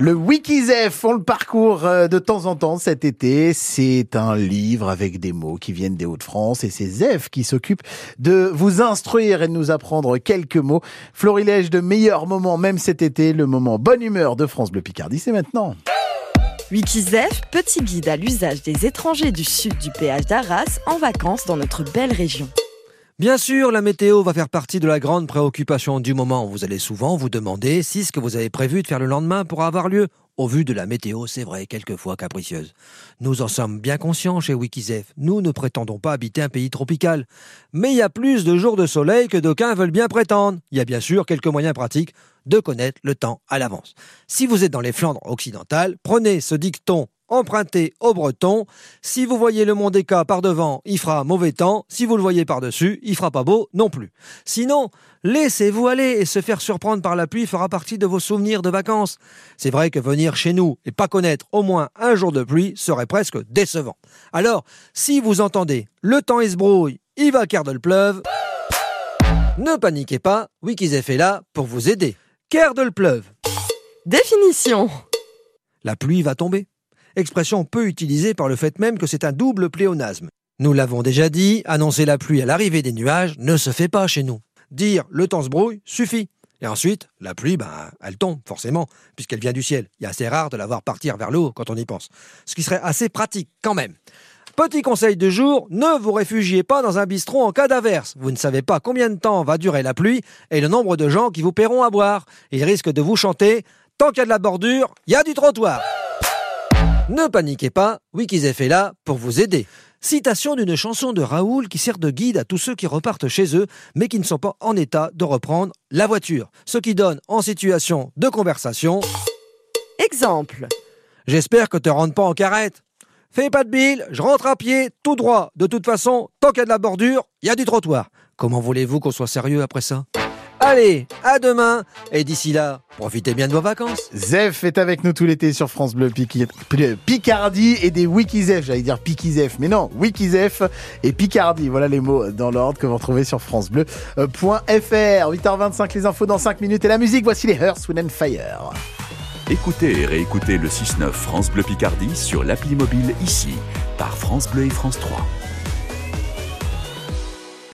Le Wikizef, on le parcourt euh, de temps en temps cet été. C'est un livre avec des mots qui viennent des Hauts-de-France et c'est Zef qui s'occupe de vous instruire et de nous apprendre quelques mots. Florilège de meilleurs moments, même cet été, le moment bonne humeur de France Bleu Picardie, c'est maintenant. Wikizef, petit guide à l'usage des étrangers du sud du péage d'Arras en vacances dans notre belle région. Bien sûr, la météo va faire partie de la grande préoccupation du moment. Vous allez souvent vous demander si ce que vous avez prévu de faire le lendemain pourra avoir lieu. Au vu de la météo, c'est vrai, quelquefois capricieuse. Nous en sommes bien conscients chez Wikizef. Nous ne prétendons pas habiter un pays tropical. Mais il y a plus de jours de soleil que d'aucuns veulent bien prétendre. Il y a bien sûr quelques moyens pratiques de connaître le temps à l'avance. Si vous êtes dans les Flandres occidentales, prenez ce dicton emprunté au breton. Si vous voyez le mont Déca par devant, il fera mauvais temps. Si vous le voyez par-dessus, il fera pas beau non plus. Sinon, laissez-vous aller et se faire surprendre par la pluie fera partie de vos souvenirs de vacances. C'est vrai que venir chez nous et pas connaître au moins un jour de pluie serait presque décevant. Alors, si vous entendez le temps se brouille, il va de le pleuve, ne paniquez pas, Wikizef est là pour vous aider. de le pleuve. Définition. La pluie va tomber expression peu utilisée par le fait même que c'est un double pléonasme. Nous l'avons déjà dit, annoncer la pluie à l'arrivée des nuages ne se fait pas chez nous. Dire le temps se brouille suffit. Et ensuite, la pluie, ben, elle tombe, forcément, puisqu'elle vient du ciel. Il est assez rare de la voir partir vers le haut quand on y pense. Ce qui serait assez pratique, quand même. Petit conseil de jour, ne vous réfugiez pas dans un bistrot en cas d'averse. Vous ne savez pas combien de temps va durer la pluie et le nombre de gens qui vous paieront à boire. Ils risquent de vous chanter Tant qu'il y a de la bordure, il y a du trottoir. Ne paniquez pas, Wikizef est là pour vous aider. Citation d'une chanson de Raoul qui sert de guide à tous ceux qui repartent chez eux, mais qui ne sont pas en état de reprendre la voiture. Ce qui donne en situation de conversation. Exemple. J'espère que tu ne rentres pas en carrette. Fais pas de bile, je rentre à pied, tout droit. De toute façon, tant qu'il y a de la bordure, il y a du trottoir. Comment voulez-vous qu'on soit sérieux après ça? Allez, à demain Et d'ici là, profitez bien de vos vacances. Zef est avec nous tout l'été sur France Bleu Picardie et des Wikizef. J'allais dire Pikizef, mais non, Wikizef et Picardie. Voilà les mots dans l'ordre que vous retrouvez sur francebleu.fr. 8h25, les infos dans 5 minutes et la musique. Voici les Earth, Wind Fire. Écoutez et réécoutez le 6-9 France Bleu Picardie sur l'appli mobile ici par France Bleu et France 3.